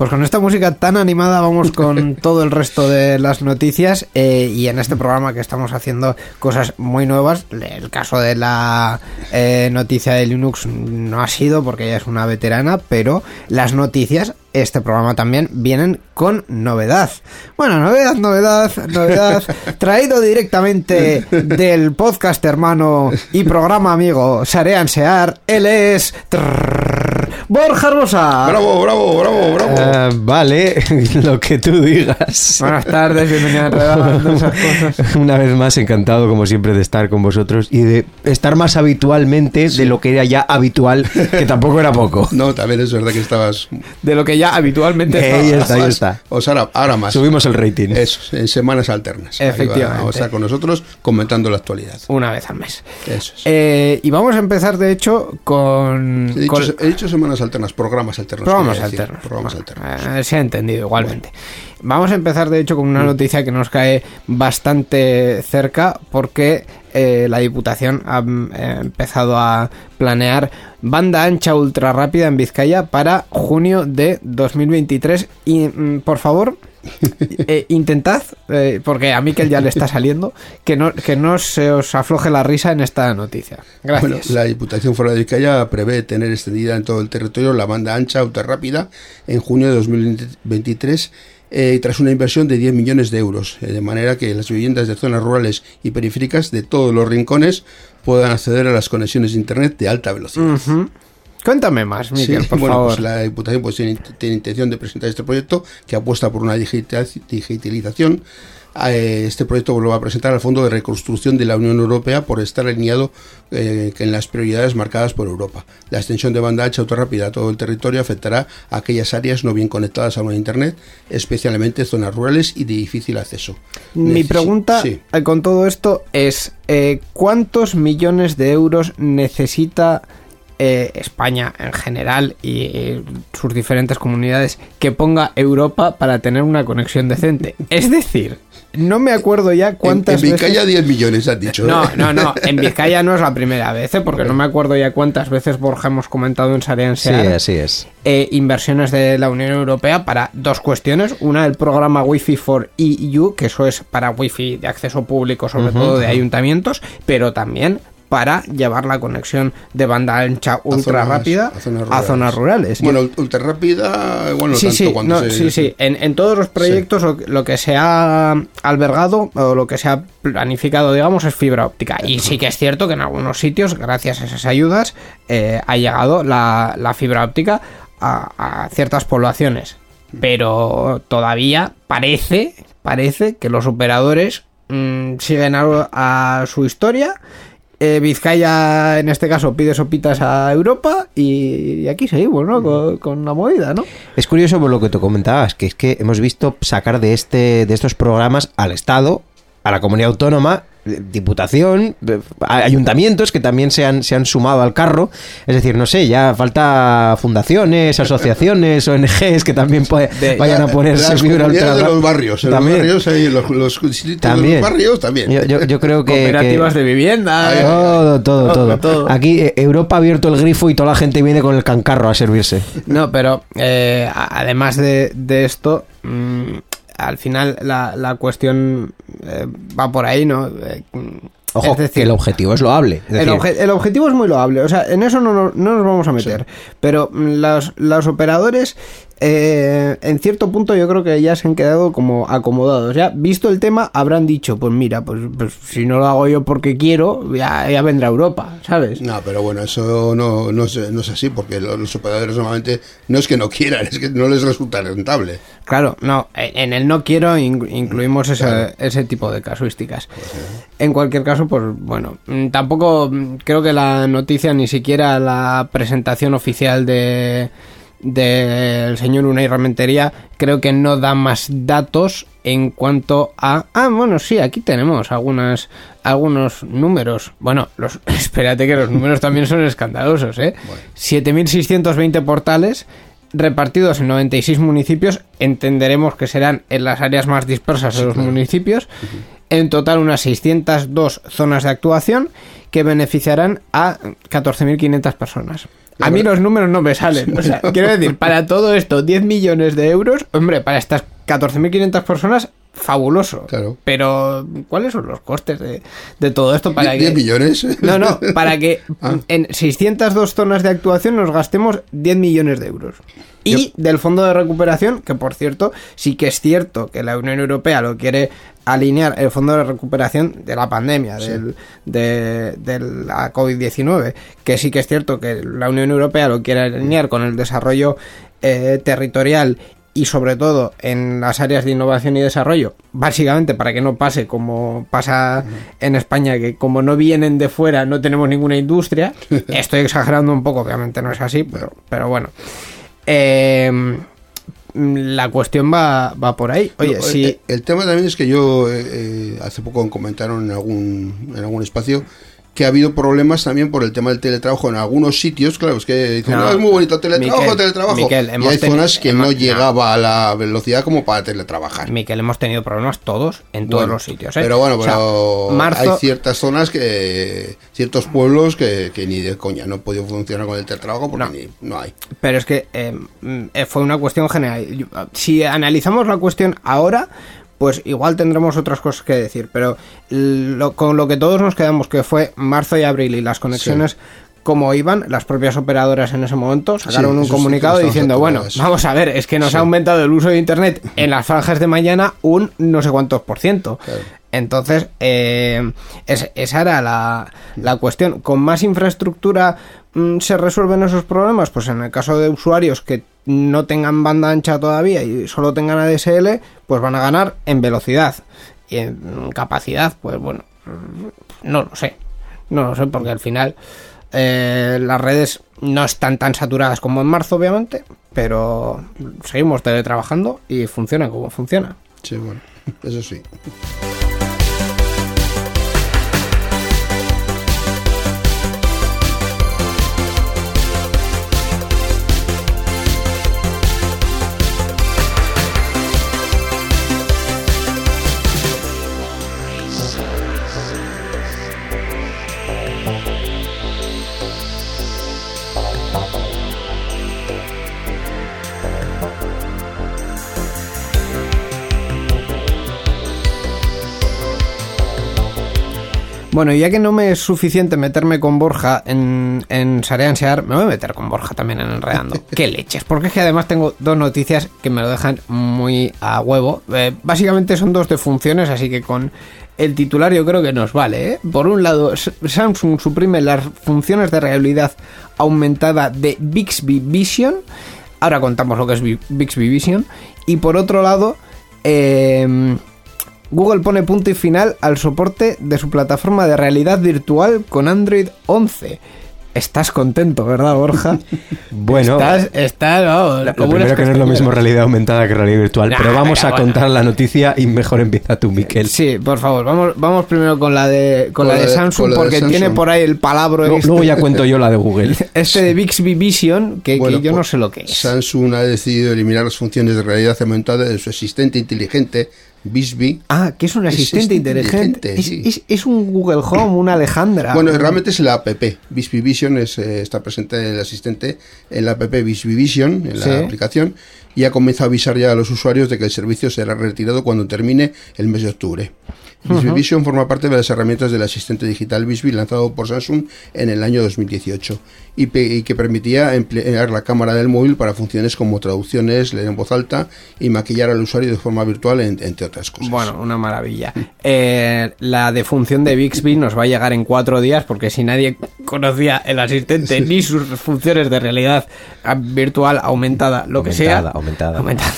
Pues con esta música tan animada vamos con todo el resto de las noticias eh, y en este programa que estamos haciendo cosas muy nuevas. El caso de la eh, noticia de Linux no ha sido porque ella es una veterana, pero las noticias, este programa también, vienen con novedad. Bueno, novedad, novedad, novedad, traído directamente del podcast hermano y programa amigo Sarean Sear. Él es... trrr, Borja Hermosa. Bravo, bravo, bravo, bravo. Ah, vale, lo que tú digas. Buenas tardes, bienvenido a esas cosas. Una vez más, encantado como siempre de estar con vosotros y de estar más habitualmente de lo que era ya habitual, que tampoco era poco. No, también es verdad que estabas. De lo que ya habitualmente Ahí está, ahí está. O sea, ahora, ahora más. Subimos el rating. Eso, en semanas alternas. Efectivamente. Vamos a estar con nosotros comentando la actualidad. Una vez al mes. Eso es. Eh, y vamos a empezar, de hecho, con... he, dicho, con- he dicho alternas, programas alternos. Programas alternos. Programas alternos. eh, se ha entendido igualmente. Vamos a empezar, de hecho, con una noticia que nos cae bastante cerca porque eh, la Diputación ha mm, eh, empezado a planear banda ancha ultra rápida en Vizcaya para junio de 2023. Y, mm, por favor... eh, intentad, porque a Miquel ya le está saliendo, que no, que no se os afloje la risa en esta noticia. Gracias. Bueno, la Diputación Foral de Vizcaya prevé tener extendida en todo el territorio la banda ancha ultrarrápida en junio de 2023 eh, tras una inversión de 10 millones de euros, eh, de manera que las viviendas de zonas rurales y periféricas de todos los rincones puedan acceder a las conexiones de Internet de alta velocidad. Cuéntame más, Miquel, Sí, por bueno, favor. pues la Diputación pues, tiene, tiene intención de presentar este proyecto que apuesta por una digita- digitalización. Eh, Este proyecto lo va a presentar al Fondo de Reconstrucción de la Unión Europea por estar alineado eh, en las prioridades marcadas por Europa. La extensión de banda ancha autorrápida a todo el territorio afectará a aquellas áreas no bien conectadas a una Internet, especialmente zonas rurales y de difícil acceso. Mi pregunta Sí. eh, con todo esto es, eh, ¿cuántos millones de euros necesita eh, España en general y sus diferentes comunidades que ponga Europa para tener una conexión decente? Es decir, no me acuerdo ya En, cuántas en Vizcaya veces... 10 millones, has dicho. No, ¿eh? no, no, en Vizcaya no es la primera vez, ¿eh? porque no me acuerdo ya cuántas veces Borja hemos comentado en Sarean Sí, así es. eh, inversiones de la Unión Europea para dos cuestiones. Una, el programa Wi-Fi for EU, que eso es para Wi-Fi de acceso público, sobre todo de ayuntamientos, pero también para llevar la conexión de banda ancha A ultra zonas- rápida a zonas a zonas rurales. Bueno, ultra rápida, bueno, sí, tanto sí, cuando no, se- sí, sí. En, en todos los proyectos lo, lo que se ha albergado o lo que se ha planificado, digamos, es fibra óptica. Y sí que es cierto que en algunos sitios, gracias a esas ayudas, eh, ha llegado la, la fibra óptica a, a ciertas poblaciones. Pero todavía parece, parece que los operadores mm, siguen a, a su historia. Eh, Vizcaya, en este caso, pide sopitas a Europa y, y aquí seguimos, ¿no? Con, con la movida, ¿no? Es curioso por lo que tú comentabas, que es que hemos visto sacar de este de estos programas al Estado, a la comunidad autónoma, diputación, ayuntamientos que también se han, se han sumado al carro. Es decir, no sé, ya falta fundaciones, asociaciones, ONGs que también puede- De- vayan a ponerse fibra de los barrios, en También. los barrios ahí, los, los distritos de También. los barrios también. Yo, yo- yo creo que... Cooperativas que- de vivienda. Eh. Todo, todo, Todo, todo, todo. Aquí eh, Europa ha abierto el grifo y toda la gente viene con el cancarro a servirse. No, pero eh, además de, de esto, mm, al final la, la cuestión eh, va por ahí, ¿no? Eh, Ojo, es decir, que el objetivo es loable. Es el, decir, obje- el objetivo es muy loable, o sea, en eso no, nos- no nos vamos a meter. Pero mm, los, los operadores, eh, en cierto punto, yo creo que ya se han quedado como acomodados. Ya, visto el tema, habrán dicho: Pues mira, pues, pues si no lo hago yo porque quiero, ya, ya vendrá Europa, ¿sabes? No, pero bueno, eso no, no, es, no es así, porque lo- los operadores normalmente no es que no quieran, es que no les resulta rentable. Claro, no, en el no quiero in- incluimos ese, ese tipo de casuísticas. En cualquier caso, pues bueno, mm, tampoco mm, creo que la noticia ni siquiera la presentación oficial de del señor Unai Ramentería creo que no da más datos en cuanto a ah bueno sí aquí tenemos algunas algunos números. Bueno los espérate que los números también son escandalosos eh 7620 portales repartidos en 96 municipios, entenderemos que serán en las áreas más dispersas de los municipios. En total unas 602 zonas de actuación que beneficiarán a 14.500 personas. A mí los números no me salen. O sea, quiero decir, para todo esto, 10 millones de euros, hombre, para estas 14.500 personas fabuloso. Claro. Pero, ¿cuáles son los costes de, de todo esto para 10 que... millones. No, no, para que Ah. en 602 zonas de actuación nos gastemos 10 millones de euros. Y del fondo de recuperación, que por cierto, sí que es cierto que la Unión Europea lo quiere alinear el fondo de recuperación de la pandemia, del, de, de la COVID-19, que sí que es cierto que la Unión Europea lo quiere alinear con el desarrollo eh, territorial y sobre todo en las áreas de innovación y desarrollo, básicamente para que no pase como pasa en España, que como no vienen de fuera no tenemos ninguna industria. Estoy exagerando un poco, obviamente no es así, pero, pero bueno. Eh, la cuestión va, va por ahí. Oye, No, si... eh, el tema también es que yo eh, eh, hace poco comentaron en algún, en algún espacio que ha habido problemas también por el tema del teletrabajo en algunos sitios. Claro, es que dicen, No. "No, es muy bonito teletrabajo, Miquel, teletrabajo. Miquel, y hay zonas que hemos- no llegaba a la velocidad como para teletrabajar. Miquel, hemos tenido problemas todos en todos Bueno, los sitios. ¿eh? Pero bueno, O sea, pero marzo, hay ciertas zonas que. ciertos pueblos que, que ni de coña no han podido funcionar con el teletrabajo porque No. ni, no hay. Pero es que eh, mm, eh, fue una cuestión general. Yo- Si analizamos la cuestión ahora, pues igual tendremos otras cosas que decir. Pero lo- con lo que todos nos quedamos, que fue marzo y abril y las conexiones como iban, las propias operadoras en ese momento sacaron Sí, un sí, comunicado diciendo, bueno, vamos a ver, es que nos Sí. ha aumentado el uso de Internet en las franjas de mañana un no sé cuántos por ciento. Claro. Entonces, eh, es- esa era la, la cuestión. ¿Con más infraestructura mm, se resuelven esos problemas? Pues en el caso de usuarios que no tengan banda ancha todavía y solo tengan ADSL, pues van a ganar en velocidad. Y en capacidad, pues bueno, no lo sé. No lo sé, porque al final eh, las redes no están tan saturadas como en marzo, obviamente, pero seguimos teletrabajando y funciona como funciona. Sí, bueno, eso sí. Bueno, ya que no me es suficiente meterme con Borja en, en me voy a meter con Borja también en Enredando. ¡Qué leches! Porque es que además tengo dos noticias que me lo dejan muy a huevo. Eh, básicamente son dos de funciones, así que con el titular yo creo que nos vale. ¿eh? Por un lado, Samsung suprime las funciones de realidad aumentada de Bixby Vision. Ahora contamos lo que es Bi- Bixby Vision. Y por otro lado, eh, Google pone punto y final al soporte de su plataforma de realidad virtual con Android 11. Estás contento, ¿verdad, Borja? Bueno, estás, estás, vamos, lo primero que no es lo mismo realidad aumentada que realidad virtual, Nah, pero vamos a bueno. contar la noticia y mejor empieza tú, Miquel. Sí, por favor, vamos, vamos primero con la de, con Con la de de- Samsung, de porque Samsung. tiene por ahí el palabro Luego, este, luego ya cuento yo la de Google. este de Bixby Vision, que, yo no pues, sé lo que es. Samsung ha decidido eliminar las funciones de realidad aumentada de su asistente inteligente, Bixby. Ah, que es un Es asistente inteligente. inteligente, Es, sí. es- es un Google Home, una Alejandra. Bueno, realmente es la app. Bixby Vision es, eh, está presente en el asistente en la app Bixby Vision, en la Sí. aplicación, y ha comenzado a avisar ya a los usuarios de que el servicio será retirado cuando termine el mes de octubre. Bixby Vision forma parte de las herramientas del asistente digital Bixby lanzado por Samsung en el año 2018 y, pe- y que permitía emplear la cámara del móvil para funciones como traducciones, leer en voz alta y maquillar al usuario de forma virtual, en- entre otras cosas. Bueno, una maravilla. Eh, la defunción de Bixby nos va a llegar en cuatro días porque si nadie conocía el asistente ni sus funciones de realidad virtual aumentada, lo que sea. Aumentada, aumentada.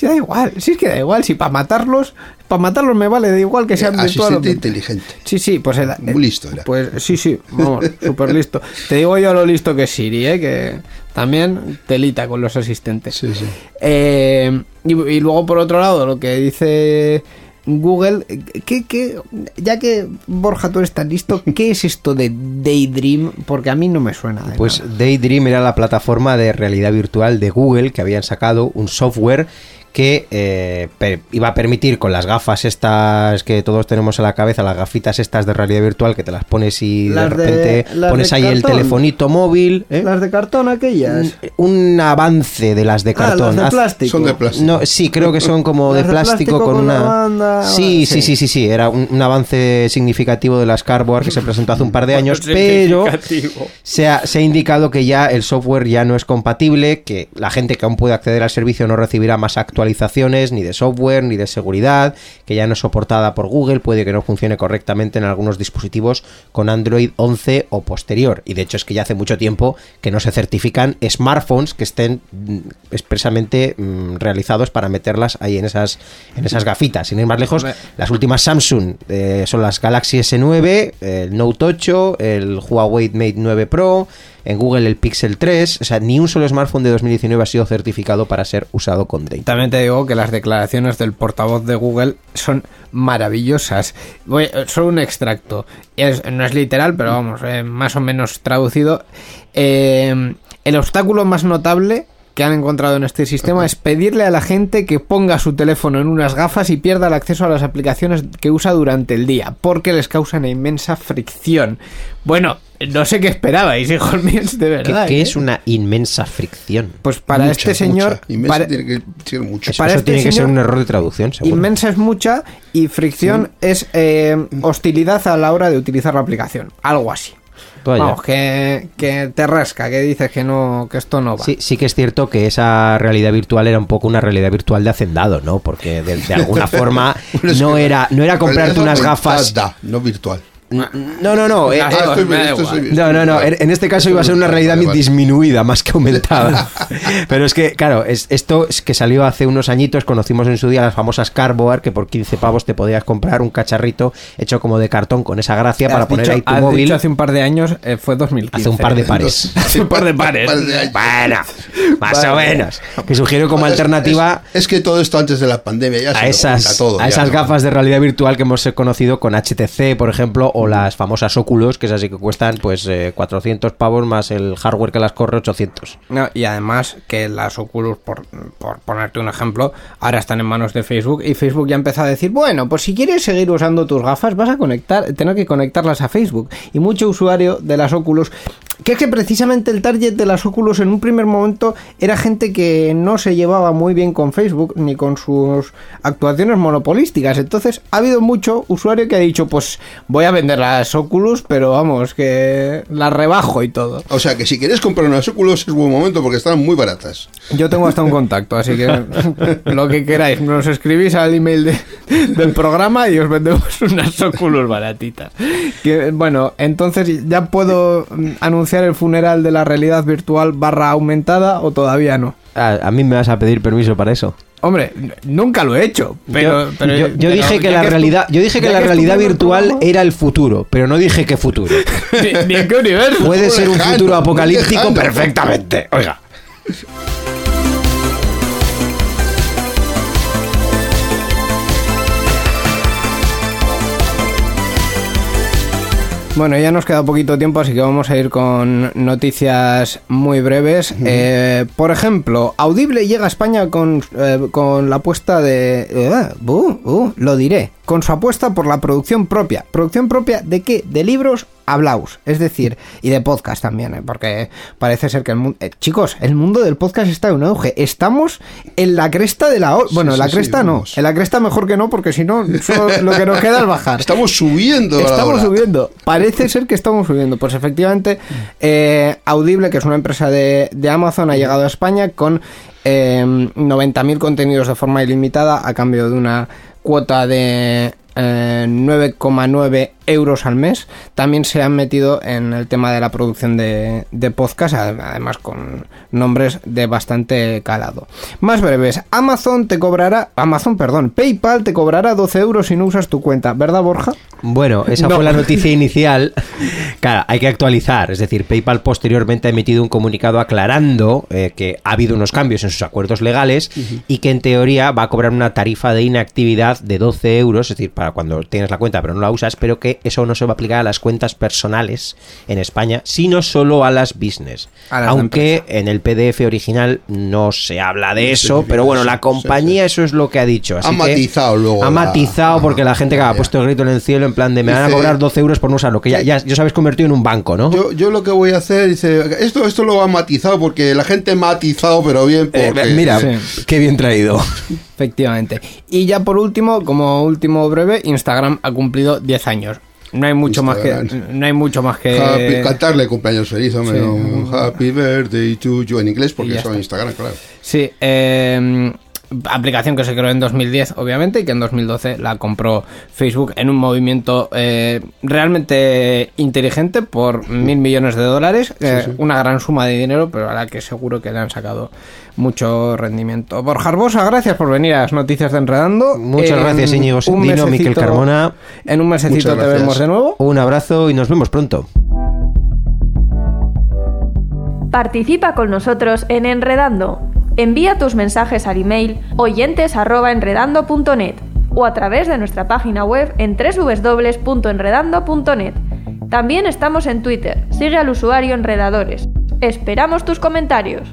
Si da igual, si es que da igual, si para matarlos, para matarlos me vale, da igual que sean virtual. o- asistente inteligente. Sí, sí, pues el, Muy listo era. Pues sí, sí, vamos, súper listo. Te digo yo lo listo que es Siri, ¿eh? que también telita con los asistentes. Sí, sí. Eh, y, y luego, por otro lado, lo que dice Google, ¿qué, qué- ya que Borja, tú eres tan listo, ¿qué es esto de Daydream? Porque a mí no me suena. de Pues nada. Daydream era la plataforma de realidad virtual de Google que habían sacado un software que eh, per- iba a permitir con las gafas estas que todos tenemos en la cabeza, las gafitas estas de realidad virtual que te las pones y de Las de- repente pones de ahí el telefonito móvil. ¿eh? Las de cartón aquellas. Un, un avance de las de Ah, cartón. las de Haz- plástico. Son de plástico. No, sí, creo que son como de plástico, plástico con, con una. una banda, sí, sí. sí, sí, sí, sí. Era un, un avance significativo de las Cardboard que se presentó hace un par de años, pero se ha, se ha indicado que ya el software ya no es compatible, que la gente que aún puede acceder al servicio no recibirá más actualizaciones ni de software ni de seguridad, que ya no es soportada por Google, puede que no funcione correctamente en algunos dispositivos con Android 11 o posterior. Y de hecho es que ya hace mucho tiempo que no se certifican smartphones que estén mm, expresamente mm, realizados para meterlas ahí en esas, en esas gafitas. Sin ir más lejos, las últimas Samsung eh, son las Galaxy S9, el Note 8, el Huawei Mate 9 Pro, en Google el Pixel 3. O sea, ni un solo smartphone de 2019 ha sido certificado para ser usado con Data. También te digo que las declaraciones del portavoz de Google son maravillosas. Voy, solo un extracto. No es literal, pero vamos, eh, más o menos traducido. Eh, el obstáculo más notable que han encontrado en este sistema es pedirle a la gente que ponga su teléfono en unas gafas y pierda el acceso a las aplicaciones que usa durante el día, porque les causa una inmensa fricción. Bueno, no sé qué esperabais, hijos míos, de ¿Qué, verdad. qué ¿eh? es una inmensa fricción? Pues para Mucha, este señor... mucha. Inmensa para- tiene que ser mucho. Eso, para eso este tiene que ser un error de traducción, seguro. Inmensa es mucha y fricción es eh, hostilidad a la hora de utilizar la aplicación. Algo así. Vaya. Vamos, que, que te rasca, que dices que no, que esto no va. Sí, sí que es cierto que esa realidad virtual era un poco una realidad virtual de hacendado, ¿no? Porque de, de alguna forma no era, no era comprarte unas gafas. no virtual. No, no, no. eh, Ah, eh, estoy bien, estoy bien. No, no, no. En en este caso iba a ser una realidad Vale, vale. disminuida más que aumentada. Pero es que, claro, es, esto es que salió hace unos añitos. Conocimos en su día las famosas Cardboard, que por 15 pavos te podías comprar un cacharrito hecho como de cartón con esa gracia para poner dicho- ahí tu has móvil. dicho hace un par de años, eh, fue 2015. Hace un par de pares. Hace un par de pares. Par de años. Bueno, más Vale. o menos. Que sugiero como Es- alternativa Es, es que todo esto antes de la pandemia ya se a lo esas, todo, a ya, esas ¿no? gafas de realidad virtual que hemos conocido con HTC, por ejemplo, o las famosas Oculus, que es así que cuestan pues eh, 400 pavos más el hardware que las corre 800. No, y además que las Oculus, por, por ponerte un ejemplo, ahora están en manos de Facebook y Facebook ya empezó a decir, bueno, pues si quieres seguir usando tus gafas vas a conectar, tener que conectarlas a Facebook. Y mucho usuario de las Oculus, que es que precisamente el target de las Oculus en un primer momento era gente que no se llevaba muy bien con Facebook ni con sus actuaciones monopolísticas. Entonces ha habido mucho usuario que ha dicho, pues voy a vender las Oculus, pero vamos, que las rebajo y todo. O sea que si quieres comprar unas Oculus es buen momento porque están muy baratas. Yo tengo hasta un contacto, así que lo que queráis, nos escribís al email de- del programa y os vendemos unas Oculus baratitas. Que, bueno, entonces ya puedo mm, anunciar el funeral de la realidad virtual barra aumentada o todavía no. A, a mí me vas a pedir permiso para eso. Hombre, nunca lo he hecho, pero... yo, pero- yo- yo pero dije que la realidad, yo dije que la realidad virtual era el futuro, pero no dije qué futuro. Ni, ni en qué universo. Puede ser un futuro apocalíptico perfectamente. Oiga. Bueno, ya nos queda poquito tiempo, así que vamos a ir con noticias muy breves. Eh, por ejemplo, Audible llega a España con, eh, con la apuesta de... eh, uh, uh, lo diré. Con su apuesta por la producción propia. ¿Producción propia de qué? De libros hablaos. Es decir, y de podcast también, eh, porque parece ser que el mundo... chicos, el mundo del podcast está en un auge. Estamos en la cresta de la... o- Bueno, Sí, en la sí, sí, cresta no. En la cresta mejor que no, porque si no, lo que nos queda es bajar. Estamos subiendo. Estamos subiendo. Parece ser que estamos subiendo. Pues efectivamente, eh, Audible, que es una empresa de, de Amazon, ha llegado a España con eh, 90.000 contenidos de forma ilimitada a cambio de una cuota de eh, 9,9 euros al mes. También se han metido en el tema de la producción de, de podcast, además con nombres de bastante calado. Más breves, Amazon te cobrará, Amazon, perdón, PayPal te cobrará 12 euros si no usas tu cuenta, ¿verdad Borja? Bueno, esa No. fue la noticia inicial. Claro, hay que actualizar. Es decir, PayPal posteriormente ha emitido un comunicado aclarando eh, que ha habido unos cambios en sus acuerdos legales y que en teoría va a cobrar una tarifa de inactividad de 12 euros, es decir, para cuando tienes la cuenta pero no la usas, pero que que eso no se va a aplicar a las cuentas personales en España, sino solo a las business. A las Aunque en el PDF original no se habla de eso, pero bueno, la sí, compañía eso es lo que ha dicho. así Ha que matizado luego Ha la- matizado porque la gente que ha puesto el grito en el cielo en plan de me van a cobrar 12 euros por no usarlo, que ya, ya, ya os habéis convertido en un banco, ¿no? Yo, yo lo que voy a hacer, dice, esto, esto lo ha matizado porque la gente ha matizado, pero bien, Eh, porque... mira, Sí. qué bien traído. Efectivamente. Y ya por último, como último breve, Instagram ha cumplido 10 años. No hay mucho más que no hay mucho más que Happy- cantarle cumpleaños feliz, hombre, Sí. Happy birthday to you en inglés, porque eso en. Instagram, claro. Sí, eh, aplicación que se creó en 2010, obviamente, y que en 2012 la compró Facebook en un movimiento eh, realmente inteligente por mil millones de dólares, eh, sí. una gran suma de dinero, pero a la que seguro que le han sacado mucho rendimiento. Borja Arbosa, gracias por venir a las noticias de Enredando. Muchas En gracias, Íñigo Sendino, Miquel Carmona. En un mesecito te vemos de nuevo. Un abrazo y nos vemos pronto. Participa con nosotros en Enredando. Envía tus mensajes al email oyentes@enredando.net o a través de nuestra página web en www.enredando.net. También estamos en Twitter. Sigue al usuario Enredadores. Esperamos tus comentarios.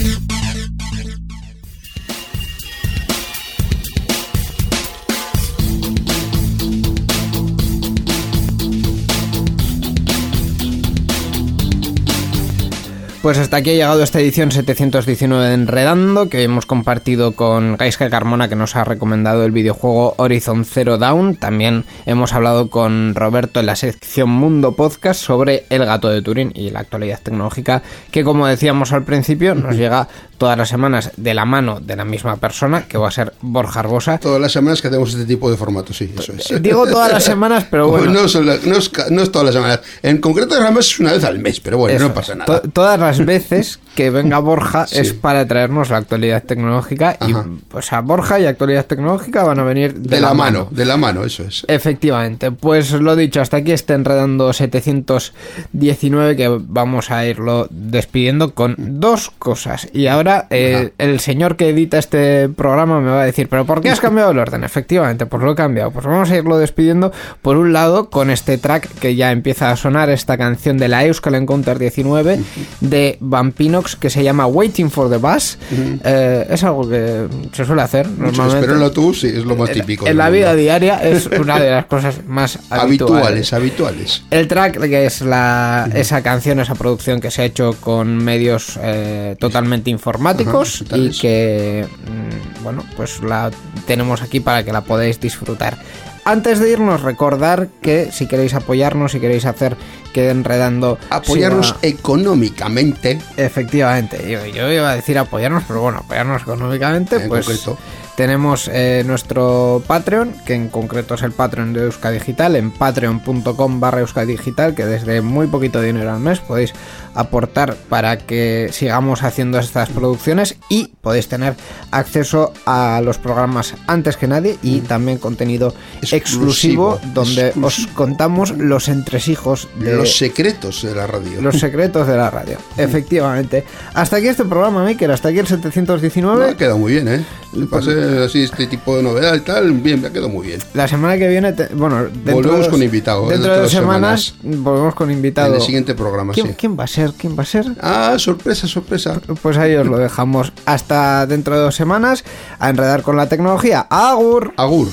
Pues hasta aquí ha llegado esta edición 719 de Enredando, que hemos compartido con Gaiska Carmona, que nos ha recomendado el videojuego Horizon Zero Dawn. También hemos hablado con Roberto en la sección Mundo Podcast sobre el gato de Turín y la actualidad tecnológica, que como decíamos al principio, nos llega todas las semanas de la mano de la misma persona, que va a ser Borja Arbosa. Todas las semanas que hacemos este tipo de formato, sí, eso es. Digo todas las semanas, pero Como bueno. no, son no es, ca- no es todas las semanas. En concreto, además es una vez al mes, pero bueno, Eso no pasa nada. To- todas las veces que venga Borja Sí. es para traernos la actualidad tecnológica y Ajá. pues a Borja y actualidad tecnológica van a venir de, de, la, mano, de la mano, eso es. Efectivamente, pues lo dicho, hasta aquí está enredando 719 que vamos a irlo despidiendo con dos cosas. Y ahora eh, el señor que edita este programa me va a decir, pero ¿por qué has cambiado el orden? Efectivamente, pues lo he cambiado. Pues vamos a irlo despidiendo por un lado con este track que ya empieza a sonar, esta canción de la Euskal Encounter 19 de Vampinox que se llama Waiting for the Bus. Eh, es algo que se suele hacer normalmente. en sí, es lo más típico. En la mundo. vida diaria es una de las cosas más habituales. habituales, habituales. El track, que es la, esa canción, esa producción que se ha hecho con medios eh, totalmente informáticos y que, mm, bueno, pues la tenemos aquí para que la podáis disfrutar. Antes de irnos, recordar que si queréis apoyarnos, si queréis hacer que Enredando Apoyarnos siga- económicamente, Efectivamente, yo, yo iba a decir apoyarnos, pero bueno, apoyarnos económicamente, En pues concreto. tenemos eh, nuestro Patreon, que en concreto es el Patreon de Euska Digital, en patreon.com barra Euska Digital, que desde muy poquito dinero al mes podéis aportar para que sigamos haciendo estas producciones y podéis tener acceso a los programas antes que nadie y también contenido exclusivo, Exclusivo, donde exclusivo. os contamos los entresijos de los secretos de la radio. los secretos de la radio. Efectivamente. Hasta aquí este programa, Mikel. Hasta aquí el Me 719. ha quedado muy bien, ¿eh? Pasé así este tipo de novedad y tal, bien, me ha quedado muy bien. La semana que viene, te- bueno, Volvemos de- con invitado, Dentro dentro de dos semanas, volvemos con invitado. En el siguiente programa, ¿Quién, sí. quién va a ser? ¿Quién va a ser? Ah, sorpresa, sorpresa. Pues ahí os lo dejamos hasta dentro de dos semanas a enredar con la tecnología. ¡Agur! Agur.